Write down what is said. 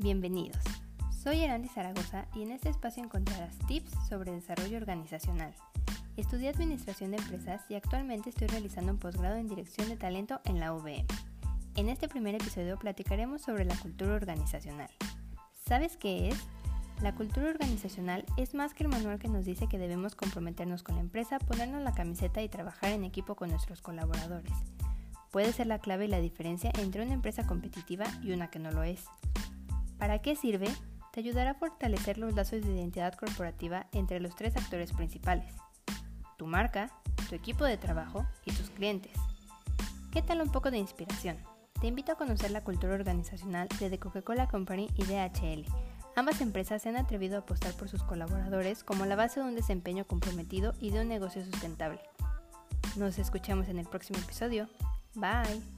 Bienvenidos. Soy Erandi Zaragoza y en este espacio encontrarás tips sobre desarrollo organizacional. Estudié Administración de Empresas y actualmente estoy realizando un posgrado en Dirección de Talento en la UVM. En este primer episodio platicaremos sobre la cultura organizacional. ¿Sabes qué es? La cultura organizacional es más que el manual que nos dice que debemos comprometernos con la empresa, ponernos la camiseta y trabajar en equipo con nuestros colaboradores. Puede ser la clave y la diferencia entre una empresa competitiva y una que no lo es. ¿Para qué sirve? Te ayudará a fortalecer los lazos de identidad corporativa entre los tres actores principales, tu marca, tu equipo de trabajo y tus clientes. ¿Qué tal un poco de inspiración? Te invito a conocer la cultura organizacional de The Coca-Cola Company y DHL Ambas empresas se han atrevido a apostar por sus colaboradores como la base de un desempeño comprometido y de un negocio sustentable. Nos escuchamos en el próximo episodio. Bye.